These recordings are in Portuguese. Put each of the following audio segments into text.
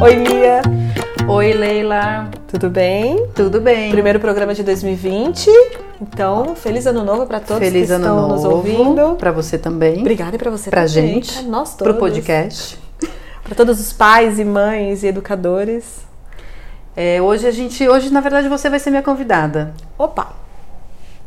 Oi, Lia. Oi, Leila. Tudo bem? Tudo bem? Primeiro programa de 2020. Então, feliz ano novo para todos Feliz que ano estão novo nos ouvindo. Para você também. Obrigada e para você Pra também. gente. Pra nós todos. Pro podcast. Para todos os pais e mães e educadores. É, hoje a gente, hoje na verdade você vai ser minha convidada Opa.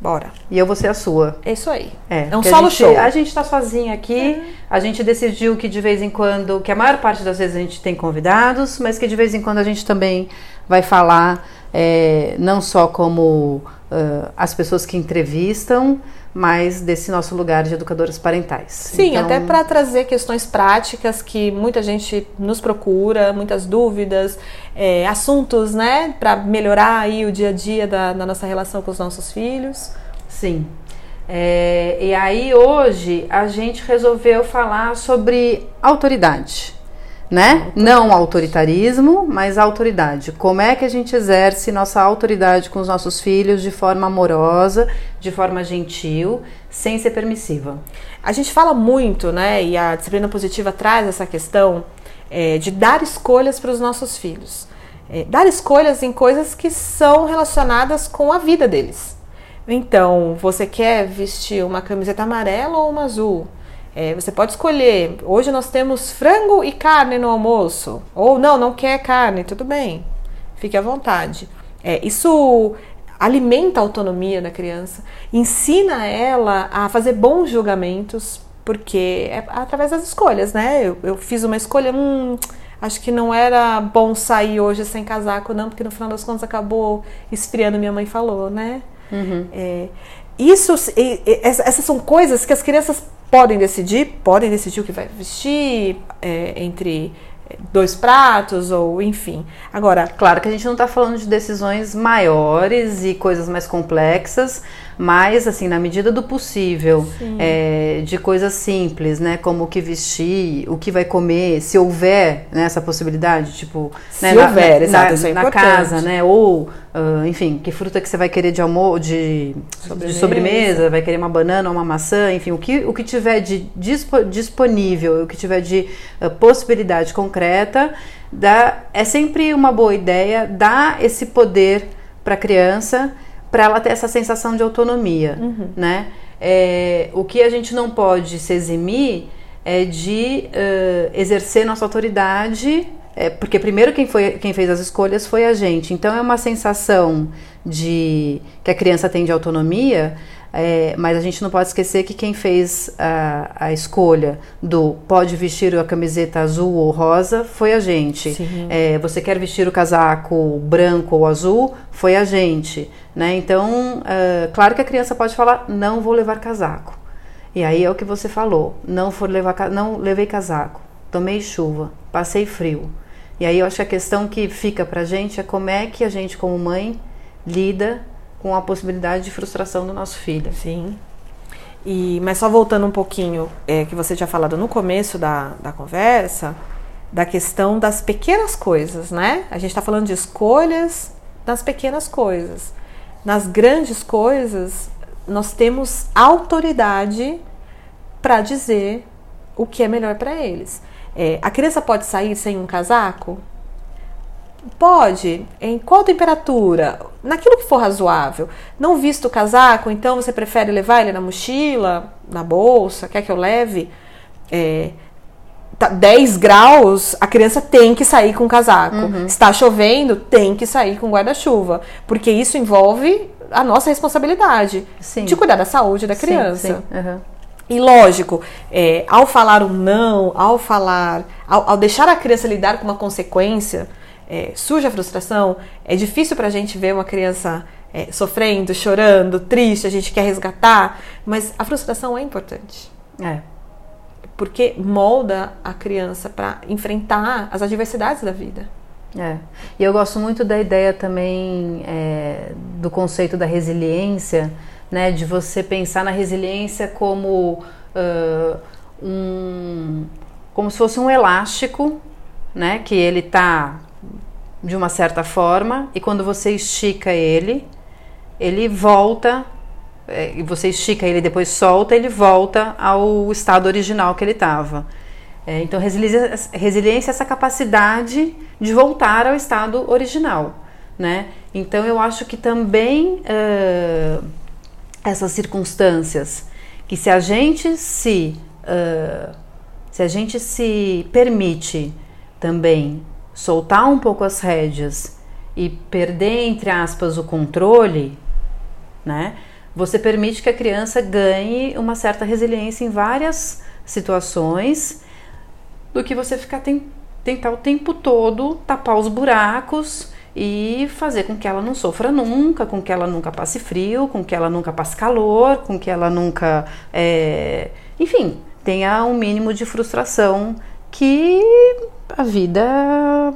Bora. e eu vou ser a sua. É isso aí. É, É um solo a gente, show. A gente tá sozinha aqui. A gente decidiu que de vez em quando, que a maior parte das vezes a gente tem convidados, mas que de vez em quando a gente também vai falar é, não só como ah, as pessoas que entrevistam, mas desse nosso lugar de educadores parentais. Sim, Então, até para trazer questões práticas que muita gente nos procura, muitas dúvidas, é, assuntos, né, para melhorar aí o dia a dia da, da nossa relação com os nossos filhos. Sim. É, e aí hoje a gente resolveu falar sobre autoridade, né? Não autoritarismo, mas autoridade. Como é que a gente exerce nossa autoridade com os nossos filhos de forma amorosa, de forma gentil, sem ser permissiva. A gente fala muito, né, e a disciplina positiva traz essa questão é, de dar escolhas para os nossos filhos. É, dar escolhas em coisas que são relacionadas com a vida deles. Então, você quer vestir uma camiseta amarela ou uma azul? É, você pode escolher. Hoje nós temos frango e carne no almoço. Ou não, não quer carne, tudo bem. Fique à vontade. É, isso alimenta a autonomia da criança, ensina ela a fazer bons julgamentos, porque é através das escolhas, né? Eu, eu fiz uma escolha, hum, acho que não era bom sair hoje sem casaco, não, porque no final das contas acabou esfriando, minha mãe falou, né? É, isso, essa- essas são coisas que as crianças podem decidir, podem decidir o que vai vestir é, entre dois pratos ou enfim. Agora, Claro que a gente não está falando de decisões maiores e coisas mais complexas, mas assim, na medida do possível, é, de coisas simples, né? Como o que vestir, o que vai comer, se houver né, essa possibilidade, tipo, Se né, na- houver, na, exato, na, é na casa, né? Ou, ah, enfim, que fruta que você vai querer de almoço, de Sobremesa. de sobremesa, vai querer uma banana ou uma maçã, enfim, o que, o que tiver de dispo- disponível, o que tiver de ah, possibilidade concreta, dá, é sempre uma boa ideia dar esse poder para a criança, para ela ter essa sensação de autonomia, né? É, o que a gente não pode se eximir é de ah, exercer nossa autoridade é, porque primeiro quem, foi, quem fez as escolhas foi a gente. Então é uma sensação de que a criança tem de autonomia, é, mas a gente não pode esquecer que quem fez a, a escolha do pode vestir a camiseta azul ou rosa foi a gente. É, você quer vestir o casaco branco ou azul foi a gente. Né? Então, é, claro que a criança pode falar não vou levar casaco. E aí é o que você falou, não for levar, não levei casaco, tomei chuva, passei frio. E aí eu acho que a questão que fica pra gente é como é que a gente como mãe lida com a possibilidade de frustração do nosso filho. Sim. E, mas só voltando um pouquinho, é, que você tinha falado no começo da, da conversa, da questão das pequenas coisas, né? A gente está falando de escolhas das pequenas coisas. Nas grandes coisas, nós temos autoridade para dizer o que é melhor para eles. É, a criança pode sair sem um casaco? Pode. Em qual temperatura? Naquilo que for razoável. Não visto o casaco, então você prefere levar ele na mochila, na bolsa? Quer que eu leve? É, tá 10 graus, a criança tem que sair com casaco. Está chovendo, tem que sair com guarda-chuva. Porque isso envolve a nossa responsabilidade Sim. de cuidar da saúde da Sim, criança. sim, aham. E lógico, é, ao falar um não, ao falar, ao, ao deixar a criança lidar com uma consequência, é, surge a frustração. É difícil pra gente ver uma criança é, sofrendo, chorando, triste, a gente quer resgatar, mas a frustração é importante. É. Porque molda a criança para enfrentar as adversidades da vida. É. E eu gosto muito da ideia também é, do conceito da resiliência, né? De você pensar na resiliência como ah, um como se fosse um elástico, né? Que ele tá de uma certa forma e quando você estica ele, ele volta é, e você estica ele depois solta, ele volta ao estado original que ele estava. É, então, resiliência, resiliência é essa capacidade de voltar ao estado original, né? Então, eu acho que também uh, essas circunstâncias que se a gente se uh, se a gente se permite também soltar um pouco as rédeas e perder entre aspas o controle, né? Você permite que a criança ganhe uma certa resiliência em várias situações do que você ficar tem, tentar o tempo todo tapar os buracos e fazer com que ela não sofra nunca, com que ela nunca passe frio, com que ela nunca passe calor, com que ela nunca, é, enfim, tenha um mínimo de frustração que a vida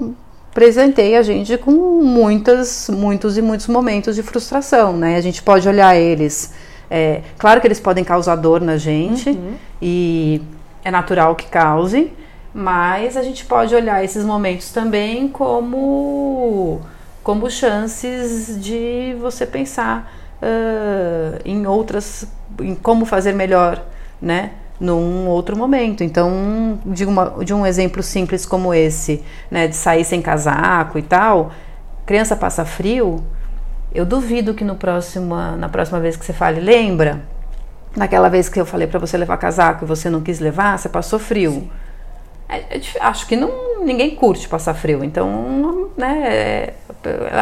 presenteia a gente com muitas, muitos e muitos momentos de frustração, né? A gente pode olhar eles, é, claro que eles podem causar dor na gente uhum. e é natural que cause, mas a gente pode olhar esses momentos também como como chances de você pensar uh, em outras, em como fazer melhor, né? Num outro momento. Então, de, uma, de um exemplo simples como esse, né, de sair sem casaco e tal, criança passa frio, eu duvido que no próximo, na próxima vez que você fale, lembra? Naquela vez que eu falei para você levar casaco e você não quis levar, você passou frio. É, é, acho que não, ninguém curte passar frio, então né, é,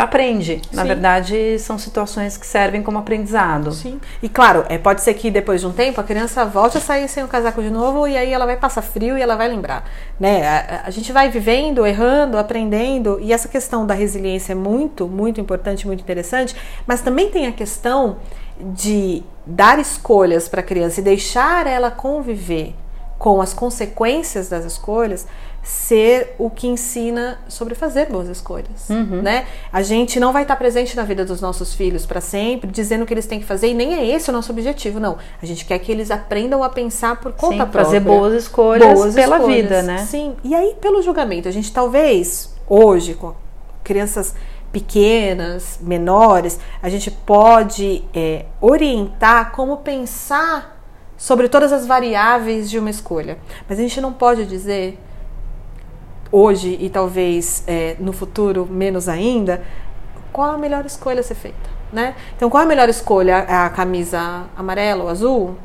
aprende. Na Sim. verdade, são situações que servem como aprendizado. Sim. E claro, é, pode ser que depois de um tempo a criança volte a sair sem o casaco de novo e aí ela vai passar frio e ela vai lembrar. Né? A, a gente vai vivendo, errando, aprendendo, e essa questão da resiliência é muito, muito importante, muito interessante, mas também tem a questão de dar escolhas para a criança e deixar ela conviver com as consequências das escolhas, ser o que ensina sobre fazer boas escolhas, uhum. né? A gente não vai estar presente na vida dos nossos filhos para sempre, dizendo o que eles têm que fazer e nem é esse o nosso objetivo, não. A gente quer que eles aprendam a pensar por conta Sim, própria, fazer boas escolhas boas pela escolhas. vida, né? Sim. E aí pelo julgamento, a gente talvez hoje com crianças pequenas, menores, a gente pode é, orientar como pensar sobre todas as variáveis de uma escolha. Mas a gente não pode dizer hoje e talvez é, no futuro menos ainda qual a melhor escolha a ser feita, né? Então qual a melhor escolha? É a camisa amarela ou azul?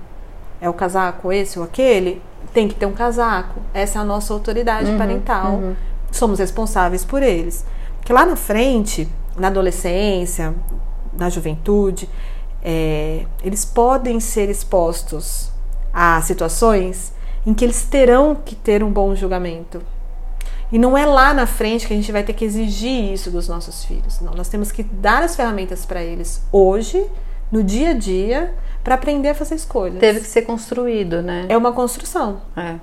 É o casaco esse ou aquele? Tem que ter um casaco. Essa é a nossa autoridade uhum, parental. Uhum. Somos responsáveis por eles. Que lá na frente, na adolescência, na juventude, é, eles podem ser expostos a situações em que eles terão que ter um bom julgamento. E não é lá na frente que a gente vai ter que exigir isso dos nossos filhos. Não, nós temos que dar as ferramentas para eles hoje, no dia a dia, para aprender a fazer escolhas. Teve que ser construído, né? É uma construção. É.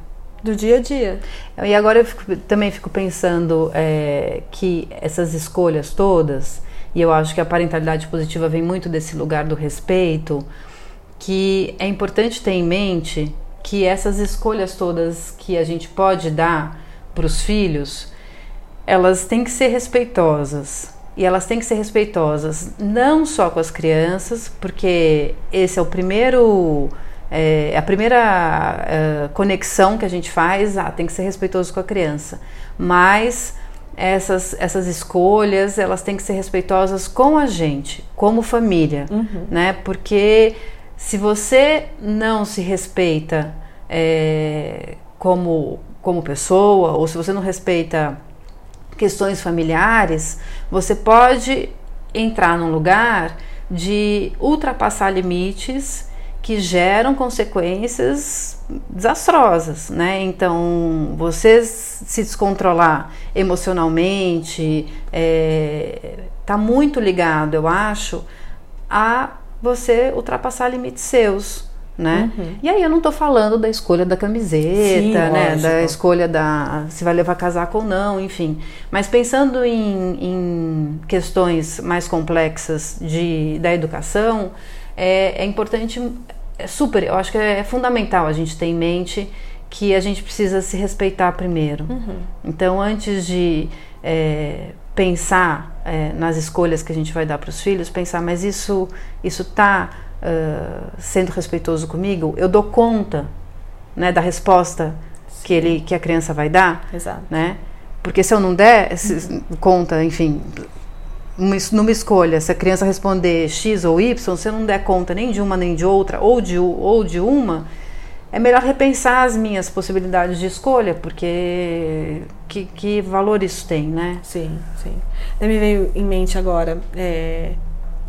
Do dia a dia. E agora eu fico, também fico pensando é, que essas escolhas todas, e eu acho que a parentalidade positiva vem muito desse lugar do respeito, que é importante ter em mente que essas escolhas todas que a gente pode dar para os filhos, elas têm que ser respeitosas. E elas têm que ser respeitosas não só com as crianças, porque esse é o primeiro é, a primeira é, conexão que a gente faz, ah, tem que ser respeitoso com a criança. Mas essas, essas escolhas, elas têm que ser respeitosas com a gente, como família, uhum. né? Porque se você não se respeita é, como, como pessoa, ou se você não respeita questões familiares, você pode entrar num lugar de ultrapassar limites que geram consequências desastrosas, né? Então, você se descontrolar emocionalmente está é, muito ligado, eu acho, a você ultrapassar limites seus. Né? Uhum. E aí eu não estou falando da escolha da camiseta, Sim, né? Lógico. Da escolha da se vai levar casaco ou não, enfim. Mas pensando em, em questões mais complexas de, da educação, é, é importante, é super, eu acho que é fundamental a gente ter em mente que a gente precisa se respeitar primeiro. Uhum. Então, antes de é, pensar é, nas escolhas que a gente vai dar para os filhos, pensar, mas isso isso está uh, sendo respeitoso comigo? Eu dou conta né, da resposta que ele que a criança vai dar, Exato. né? Porque se eu não der se, conta, enfim, uma, numa escolha, se a criança responder X ou Y, se eu não der conta nem de uma nem de outra, ou de, ou de uma, é melhor repensar as minhas possibilidades de escolha, porque que, que valor isso tem, né? Sim, sim. Me veio em mente agora é,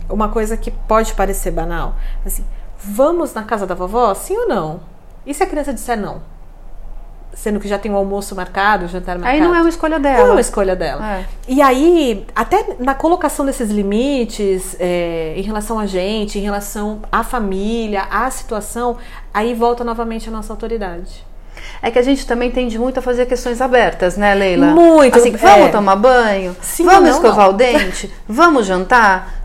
uma coisa que pode parecer banal. Assim, vamos na casa da vovó, sim ou não? E se a criança disser não? sendo que já tem o almoço marcado, o jantar marcado. Aí não é uma escolha dela. Não é uma escolha dela. É. E aí, até na colocação desses limites é, em relação a gente, em relação à família, à situação, aí volta novamente a nossa autoridade. É que a gente também tende muito a fazer questões abertas, né, Leila? Muito. Assim, vamos é. tomar banho? Sim, vamos não, escovar não. o dente? vamos jantar?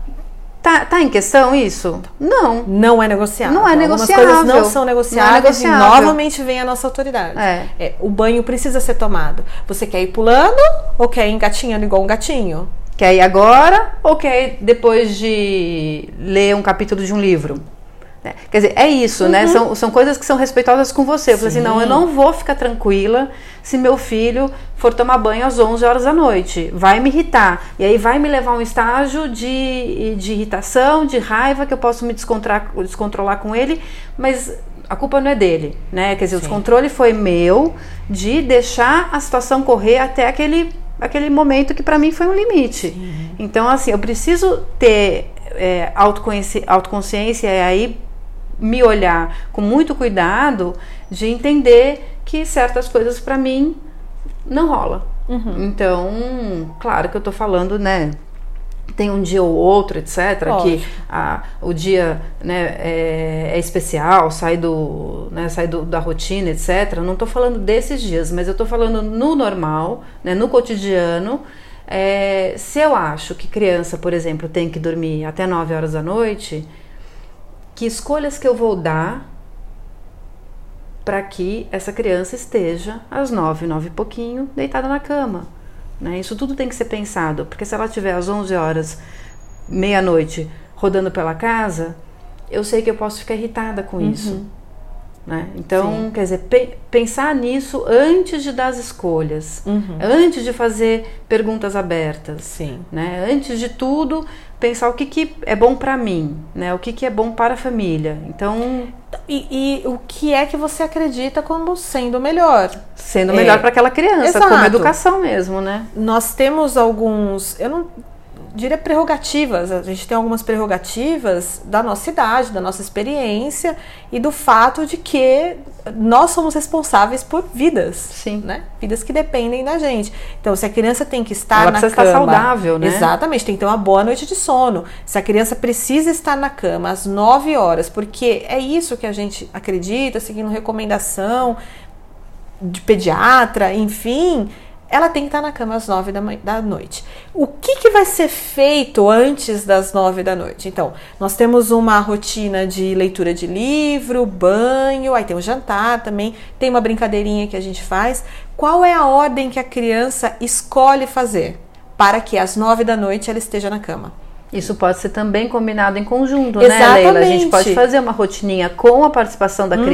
Tá, tá em questão isso? Não. Não é negociável. Não é negociável. Algumas coisas não são negociáveis não é negociável. e novamente vem a nossa autoridade. É. é. O banho precisa ser tomado. Você quer ir pulando ou quer ir engatinhando igual um gatinho? Quer ir agora ou quer ir depois de ler um capítulo de um livro? É. Quer dizer, é isso, né? uhum. né? São, são coisas que são respeitosas com você. Eu falei assim, não, eu não vou ficar tranquila se meu filho for tomar banho às 11 horas da noite. Vai me irritar. E aí vai me levar a um estágio de, de irritação, de raiva, que eu posso me descontrolar com ele, mas a culpa não é dele, né? Quer dizer, Sim. o descontrole foi meu de deixar a situação correr até aquele, aquele momento que para mim foi um limite. Então, assim, eu preciso ter é, autoconsciência e aí me olhar com muito cuidado de entender que certas coisas para mim não rola. Uhum. Então, claro que eu tô falando, né? Tem um dia ou outro, etc., que a, o dia né, é, é, especial, sai, do, né, sai do, da rotina, etc. Não estou falando desses dias, mas eu estou falando no normal, né, no cotidiano. É, se eu acho que criança, por exemplo, tem que dormir até 9 horas da noite, que escolhas que eu vou dar para que essa criança esteja às nove, nove e pouquinho, deitada na cama. Né? Isso tudo tem que ser pensado, porque se ela estiver às 11 horas, meia-noite, rodando pela casa, eu sei que eu posso ficar irritada com uhum. isso. Né? Então, Sim. quer dizer, pe pensar nisso antes de dar as escolhas, uhum. antes de fazer perguntas abertas. Sim. Né? Antes de tudo, pensar o que, que é bom para mim, né? o que, que é bom para a família. Então. E, e, o que é que você acredita como sendo melhor? Sendo melhor é, para aquela criança, exato. como educação mesmo, né? Nós temos alguns. Eu não diria prerrogativas. A gente tem algumas prerrogativas da nossa idade, da nossa experiência e do fato de que nós somos responsáveis por vidas, Sim. né? Vidas que dependem da gente. Então, se a criança tem que estar Ela na precisa cama, estar saudável, né? Exatamente, tem que ter uma boa noite de sono. Se a criança precisa estar na cama às 9 horas, porque é isso que a gente acredita, seguindo recomendação de pediatra, enfim, ela tem que estar na cama às nove da, da noite. O que, que vai ser feito antes das nove da noite? Então, nós temos uma rotina de leitura de livro, banho, aí tem o jantar também, tem uma brincadeirinha que a gente faz. Qual é a ordem que a criança escolhe fazer para que às nove da noite ela esteja na cama? Isso pode ser também combinado em conjunto, Exatamente. né, Leila? A gente pode fazer uma rotininha com a participação da Uhum.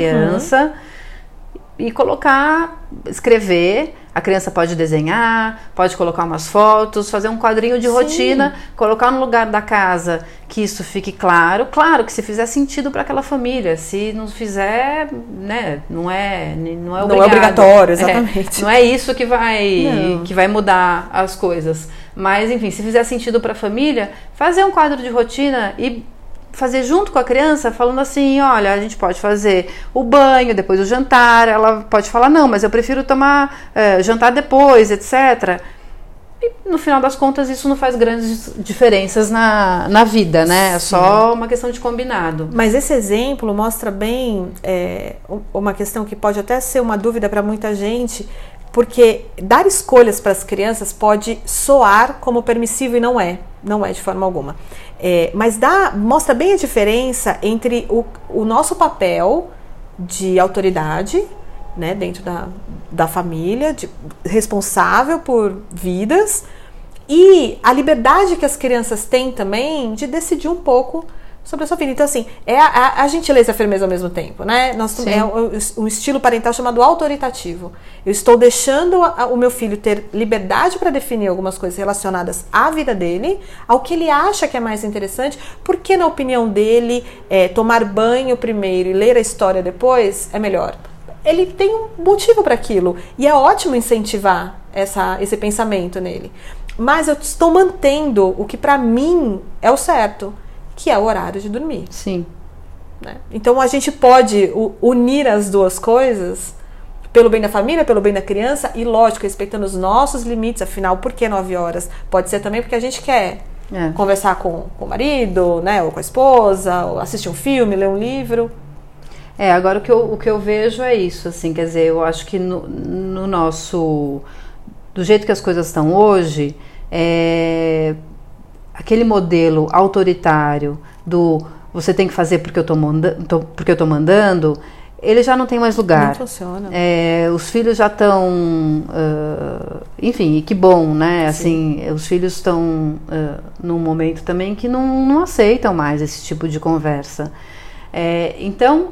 E colocar, escrever. A criança pode desenhar, pode colocar umas fotos, fazer um quadrinho de Sim. rotina, colocar no lugar da casa que isso fique claro. Claro que se fizer sentido para aquela família, se não fizer, né, não é, não é, Não é obrigado. obrigatório, É, exatamente. não é isso que vai Não. que vai mudar as coisas. Mas enfim, se fizer sentido para a família, fazer um quadro de rotina e fazer junto com a criança, falando assim, olha, a gente pode fazer o banho, depois o jantar, ela pode falar, não, mas eu prefiro tomar eh, jantar depois, etc. E no final das contas isso não faz grandes diferenças na, na vida, né? É só uma questão de combinado. Mas esse exemplo mostra bem é, uma questão que pode até ser uma dúvida para muita gente, porque dar escolhas para as crianças pode soar como permissivo e não é, não é de forma alguma. É, mas dá, mostra bem a diferença entre o, o nosso papel de autoridade né, dentro da, da família, de, responsável por vidas, e a liberdade que as crianças têm também de decidir um pouco sobre a sua vida. Então, assim, é a, a, a gentileza e a firmeza ao mesmo tempo, né? Nós, é o, o, estilo parental chamado autoritativo. Eu estou deixando a, o meu filho ter liberdade para definir algumas coisas relacionadas à vida dele, ao que ele acha que é mais interessante, porque, na opinião dele, é, tomar banho primeiro e ler a história depois é melhor. Ele tem um motivo para aquilo e é ótimo incentivar essa, esse pensamento nele. Mas eu estou mantendo o que para mim é o certo que é o horário de dormir. Sim. Né? Então a gente pode unir as duas coisas pelo bem da família, pelo bem da criança e, lógico, respeitando os nossos limites. Afinal, por que nove horas? Pode ser também porque a gente quer é. conversar com, com o marido, né, ou com a esposa, ou assistir um filme, ler um livro. É, agora o que eu, o que eu vejo é isso, assim, quer dizer, eu acho que no, no nosso. Do jeito que as coisas estão hoje, é, aquele modelo autoritário do você tem que fazer porque eu estou manda porque eu tô mandando, ele já não tem mais lugar. Não funciona. É, os filhos já estão, uh, enfim, que bom, né? Sim. Assim, os filhos estão uh, num momento também que não, não aceitam mais esse tipo de conversa. É, então,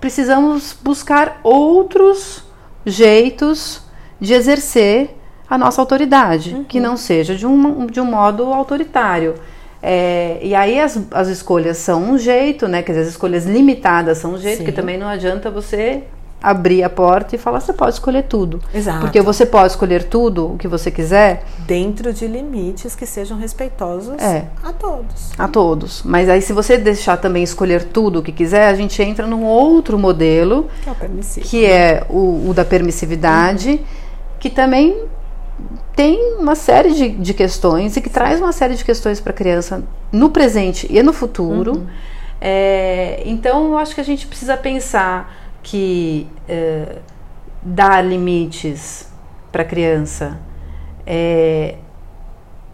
precisamos buscar outros jeitos de exercer a nossa autoridade, uhum. que não seja de um, de um modo autoritário. É, e aí as, as escolhas são um jeito, né? Quer dizer, as escolhas limitadas são um jeito, Sim. que também não adianta você abrir a porta e falar você pode escolher tudo. Exato. Porque você pode escolher tudo o que você quiser. Dentro de limites que sejam respeitosos é. a todos. A todos. Mas aí se você deixar também escolher tudo o que quiser, a gente entra num outro modelo. Que é o. Que é o, o da permissividade, uhum. que também tem uma série de, de questões e que traz uma série de questões para a criança no presente e no futuro. Uhum. É, então, eu acho que a gente precisa pensar que é, dar limites para a criança é,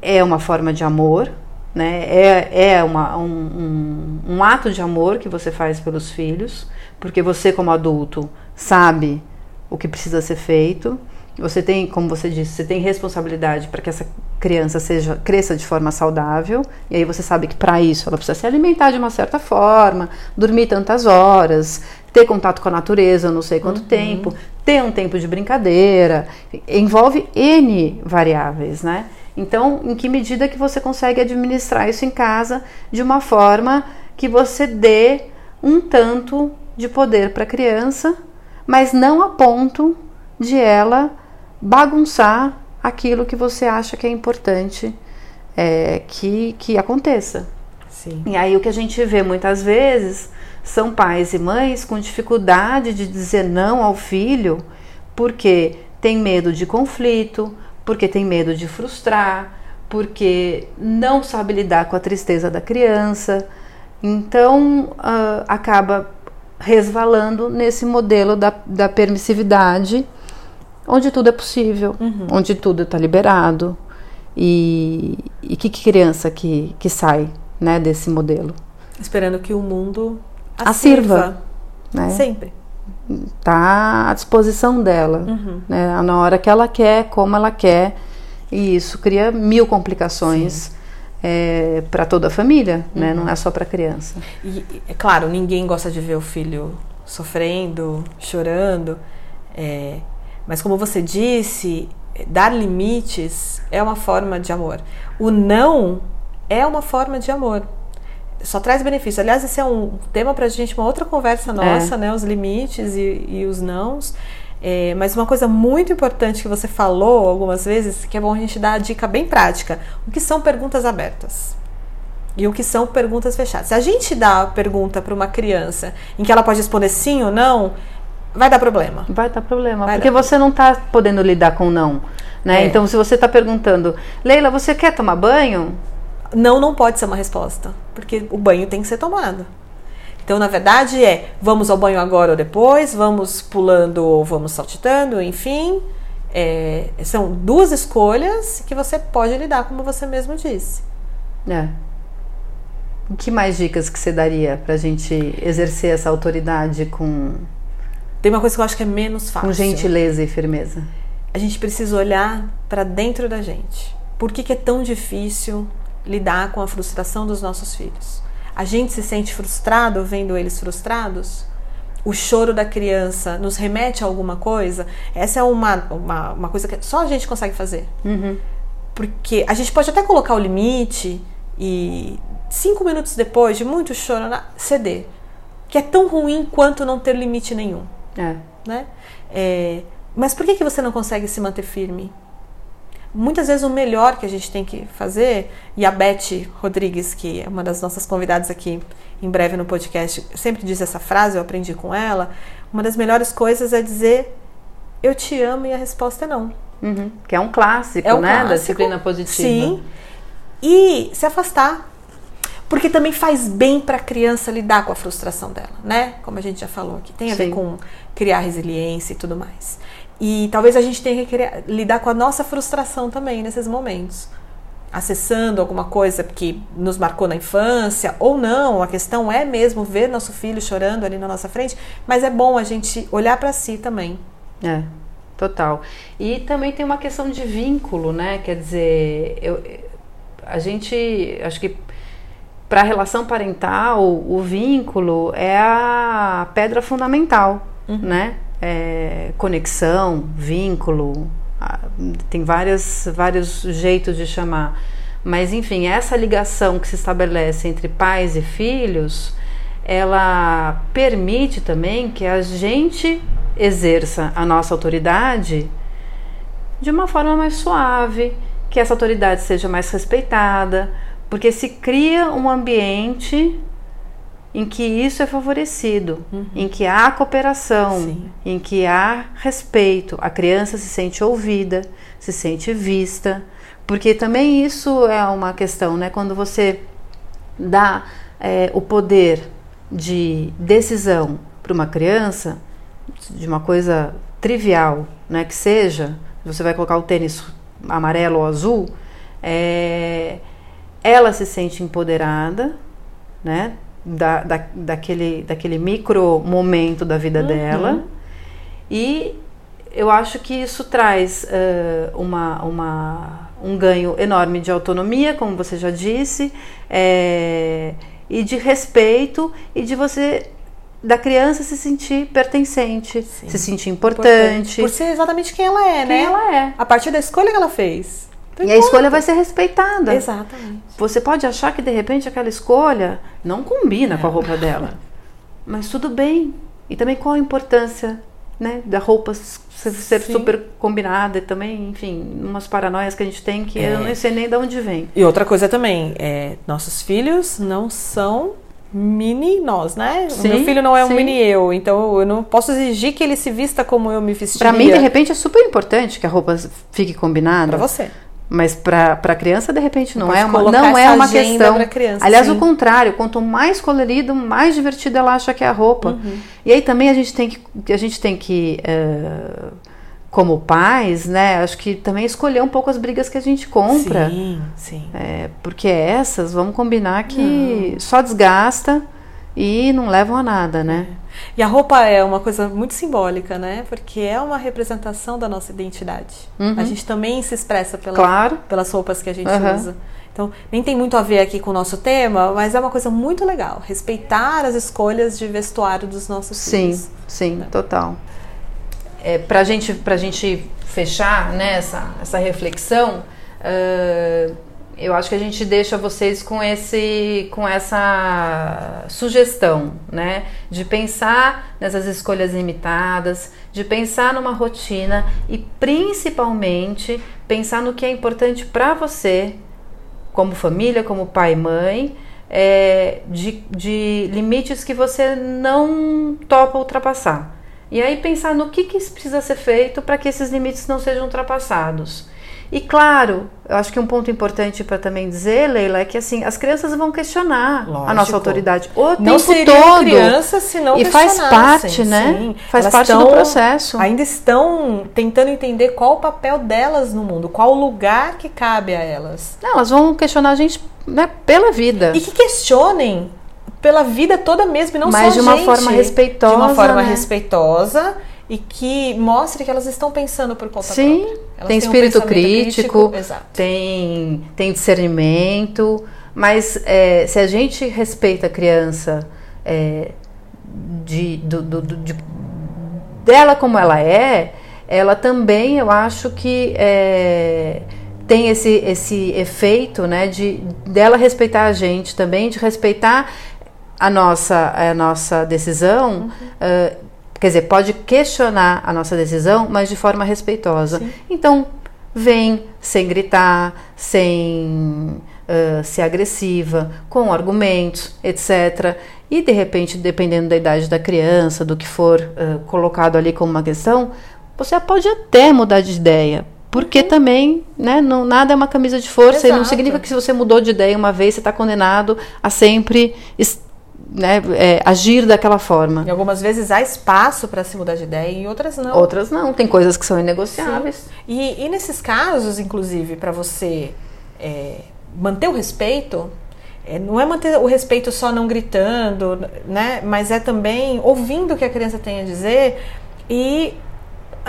é uma forma de amor, né? é, é uma, um, um, um ato de amor que você faz pelos filhos, porque você, como adulto, sabe o que precisa ser feito. Você tem, como você disse, você tem responsabilidade para que essa criança seja cresça de forma saudável. E aí você sabe que para isso ela precisa se alimentar de uma certa forma, dormir tantas horas, ter contato com a natureza, não sei quanto uhum. tempo, ter um tempo de brincadeira. Envolve N variáveis, né? Então, em que medida que você consegue administrar isso em casa de uma forma que você dê um tanto de poder para a criança, mas não a ponto de ela bagunçar aquilo que você acha que é importante é, que, que aconteça. Sim. E aí o que a gente vê muitas vezes são pais e mães com dificuldade de dizer não ao filho porque tem medo de conflito, porque tem medo de frustrar, porque não sabe lidar com a tristeza da criança. Então uh, acaba resvalando nesse modelo da, da permissividade onde tudo é possível, uhum. onde tudo está liberado. E, e que criança que, que sai né, desse modelo? Esperando que o mundo a, a sirva. Né? Sempre. Está à disposição dela. Uhum. Né, na hora que ela quer, como ela quer. E isso cria mil complicações. É, para toda a família, uhum. né? não é só para a criança. E, é claro, ninguém gosta de ver o filho sofrendo, chorando. É, mas como você disse, dar limites é uma forma de amor. O não é uma forma de amor. Só traz benefício. Aliás, esse é um tema para a gente, uma outra conversa nossa, é. né? Os limites e, e os nãos. É, mas uma coisa muito importante que você falou algumas vezes, que é bom a gente dar a dica bem prática: o que são perguntas abertas? E o que são perguntas fechadas? Se a gente dá a pergunta para uma criança em que ela pode responder sim ou não, vai dar problema. Vai dar problema, vai porque dar você não está podendo lidar com não. Né? É. Então, se você está perguntando, Leila, você quer tomar banho? Não, não pode ser uma resposta, porque o banho tem que ser tomado. Então, na verdade, é vamos ao banho agora ou depois, vamos pulando ou vamos saltitando, enfim. É, são duas escolhas que você pode lidar, como você mesmo disse. É. Que mais dicas que você daria para a gente exercer essa autoridade com tem uma coisa que eu acho que é menos fácil. Com gentileza e firmeza. A gente precisa olhar para dentro da gente. Por que, que é tão difícil lidar com a frustração dos nossos filhos? A gente se sente frustrado vendo eles frustrados? O choro da criança nos remete a alguma coisa? Essa é uma, uma, uma coisa que só a gente consegue fazer. Uhum. Porque a gente pode até colocar o limite e cinco minutos depois de muito choro, ceder. Que é tão ruim quanto não ter limite nenhum. É. Né? É, mas por que, que você não consegue se manter firme? Muitas vezes o melhor que a gente tem que fazer, e a Beth Rodrigues, que é uma das nossas convidadas aqui em breve no podcast, sempre diz essa frase, eu aprendi com ela. Uma das melhores coisas é dizer eu te amo e a resposta é não. Uhum. Que é um clássico, É um né? Da clássico. disciplina positiva. Sim. E se afastar. Porque também faz bem para a criança lidar com a frustração dela, né? Como a gente já falou aqui. Tem a ver Sim. com criar resiliência e tudo mais. E talvez a gente tenha que criar- lidar com a nossa frustração também nesses momentos. Acessando alguma coisa que nos marcou na infância, ou não, a questão é mesmo ver nosso filho chorando ali na nossa frente, mas é bom a gente olhar para si também. É, total. E também tem uma questão de vínculo, né? Quer dizer, eu, a gente, acho que para a relação parental, o vínculo é a pedra fundamental, né? É, conexão, vínculo, tem várias, vários jeitos de chamar. Mas, enfim, essa ligação que se estabelece entre pais e filhos, ela permite também que a gente exerça a nossa autoridade de uma forma mais suave, que essa autoridade seja mais respeitada, porque se cria um ambiente em que isso é favorecido, em que há cooperação, Sim. em que há respeito, a criança se sente ouvida, se sente vista, porque também isso é uma questão, né? Quando você dá é, o poder de decisão para uma criança, de uma coisa trivial, né, que seja, você vai colocar o tênis amarelo ou azul, é, ela se sente empoderada, né, da, da, daquele, daquele micro momento da vida dela, e eu acho que isso traz eh, uma, uma, um ganho enorme de autonomia, como você já disse, eh, e de respeito e de você da criança se sentir pertencente, Sim. se sentir importante. Por ser exatamente quem ela é, quem né? ela é. A partir da escolha que ela fez. E a escolha vai ser respeitada. Exatamente. Você pode achar que de repente aquela escolha não combina com a roupa dela, mas tudo bem. E também qual a importância, né, da roupa ser, Sim. super combinada e também, enfim, umas paranoias que a gente tem que eu É. não sei nem de onde vem. E outra coisa também, é, nossos filhos não são mini nós, né? Sim, meu filho não é um sim. mini eu, então eu não posso exigir que ele se vista como eu me vestiria. Pra mim, de repente, é super importante que a roupa fique combinada. Pra você. Mas para a criança, de repente, não é uma, não é uma questão. criança, Aliás, sim. o contrário, quanto mais colorido, mais divertida ela acha que é a roupa. Uhum. E aí também a gente tem que, a gente tem que eh, como pais, né, acho que também escolher um pouco as brigas que a gente compra. Sim, sim. É, porque essas, vamos combinar que só desgasta e não levam a nada, né? E a roupa é uma coisa muito simbólica, né? Porque é uma representação da nossa identidade. A gente também se expressa pela, Uhum. Claro. pelas roupas que a gente Aham. usa. Então, nem tem muito a ver aqui com o nosso tema, mas é uma coisa muito legal. Respeitar as escolhas de vestuário dos nossos Sim, filhos. sim, total. É, pra, gente, pra gente fechar né, essa, essa reflexão, ah, eu acho que a gente deixa vocês com, esse, com essa sugestão, né? De pensar nessas escolhas limitadas, de pensar numa rotina e principalmente pensar no que é importante para você, como família, como pai e mãe, é, de, de limites que você não topa ultrapassar. E aí pensar no que, que precisa ser feito para que esses limites não sejam ultrapassados. E claro, eu acho que um ponto importante para também dizer, Leila, é que assim, as crianças vão questionar a Lógico. nossa autoridade o Não tempo todo. crianças se não e faz parte, né? sim. Faz Elas parte do estão- processo. Ainda estão tentando entender qual o papel delas no mundo, qual o lugar que cabe a elas. Não, elas vão questionar a gente né, pela vida. E que questionem pela vida toda mesmo, e não Mas só de uma gente, forma respeitosa. De uma forma né? respeitosa e que mostre que elas estão pensando por conta Sim, própria. Elas tem um espírito pensamento crítico, Exato. tem, tem discernimento, mas é, se a gente respeita a criança é, de, do, do- de- dela como ela é, ela também eu acho que é, tem esse, esse efeito né, de dela respeitar a gente também, de respeitar a nossa, a nossa decisão. ah, quer dizer, pode questionar a nossa decisão, mas de forma respeitosa. Então, vem sem gritar, sem ah, ser agressiva, com argumentos, etc. E de repente, dependendo da idade da criança, do que for ah, colocado ali como uma questão, você pode até mudar de ideia. Porque também, né, não, nada é uma camisa de força e não Exato. significa que se você mudou de ideia uma vez, você está condenado a sempre es- né, é, agir daquela forma. E algumas vezes há espaço para se mudar de ideia e outras não. Outras não, tem coisas que são inegociáveis. E, e nesses casos, inclusive, para você é, manter o respeito, é, não é manter o respeito só não gritando, né? Mas é também ouvindo o que a criança tem a dizer e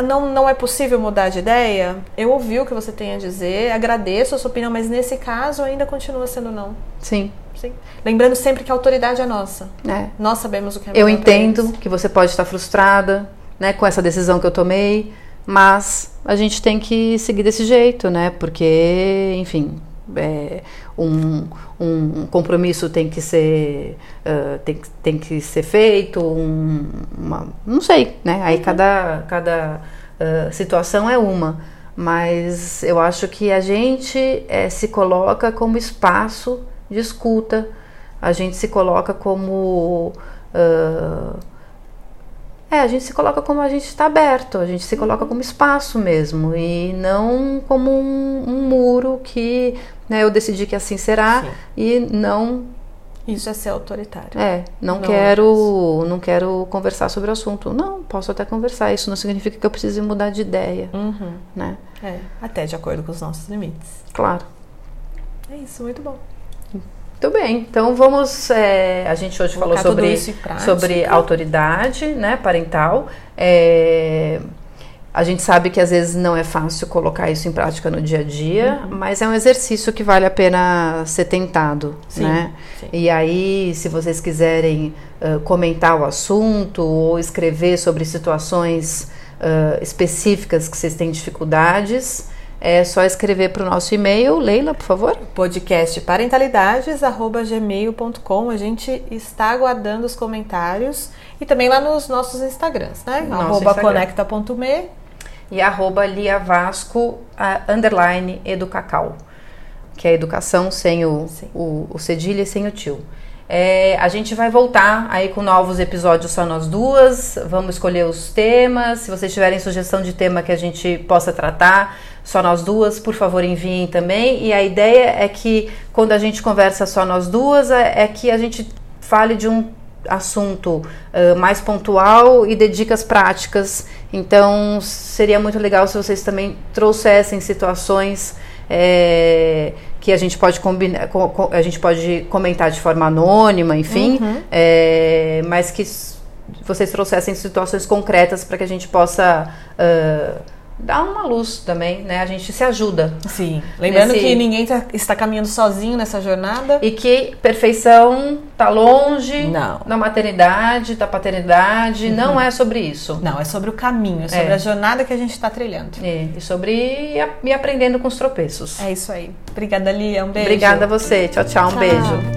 não, não é possível mudar de ideia. Eu ouvi o que você tem a dizer, agradeço a sua opinião, mas nesse caso ainda continua sendo não. Sim, Sim. Lembrando sempre que a autoridade é nossa. é. Nós sabemos o que é Eu melhor entendo que você pode estar frustrada, né, com essa decisão que eu tomei, mas a gente tem que seguir desse jeito, né? Porque, enfim, é, um, um compromisso tem que ser ah, tem, tem que ser feito, um, uma, não sei, né? Aí cada, cada ah, situação é uma. Mas eu acho que a gente eh, se coloca como espaço de escuta, a gente se coloca como. ah, é, a gente se coloca como a gente está aberto, a gente se coloca como espaço mesmo e não como um, um muro que né, eu decidi que assim será Sim. e não Isso é ser autoritário. é, não, Não quero não quero conversar sobre o assunto. Não, posso até conversar. Isso não significa que eu precise mudar de ideia, Uhum. né? É, até de acordo com os nossos limites. Claro. É isso, muito bom. Muito bem, então vamos. é, a gente hoje falou Colocar tudo sobre, sobre autoridade né, parental. É, a gente sabe que às vezes não é fácil colocar isso em prática no dia a dia, Uhum. mas é um exercício que vale a pena ser tentado. Sim, né? sim. E aí, se vocês quiserem ah, comentar o assunto ou escrever sobre situações ah, específicas que vocês têm dificuldades, é só escrever para o nosso e-mail. Leila, por favor. podcast parentalidades@gmail.com. A gente está aguardando os comentários e também lá nos nossos Instagrams, né? Nosso Arroba Instagram. conecta.me. e arroba Lia Vasco, a- underline educacau, que é educação sem o, Sim. o, o cedilha e sem o tio. É, a gente vai voltar aí com novos episódios só nós duas, vamos escolher os temas, se vocês tiverem sugestão de tema que a gente possa tratar, só nós duas, por favor enviem também, e a ideia é que quando a gente conversa só nós duas, é, é que a gente fale de um assunto ah, mais pontual e de dicas práticas. Então seria muito legal se vocês também trouxessem situações é, que a gente pode combinar, co- a gente pode comentar de forma anônima, enfim, é, mas que vocês trouxessem situações concretas para que a gente possa ah, dar uma luz também, né? A gente se ajuda. Sim. Lembrando Nesse- que ninguém tá- está caminhando sozinho nessa jornada. E que perfeição tá longe Não. da maternidade, da paternidade, não é sobre isso. Não, é sobre o caminho, é sobre É. a jornada que a gente está trilhando. É, e sobre ir aprendendo com os tropeços. É isso aí. Obrigada, Lia. Um beijo. Obrigada a você. Tchau, tchau. Um Tchau. beijo.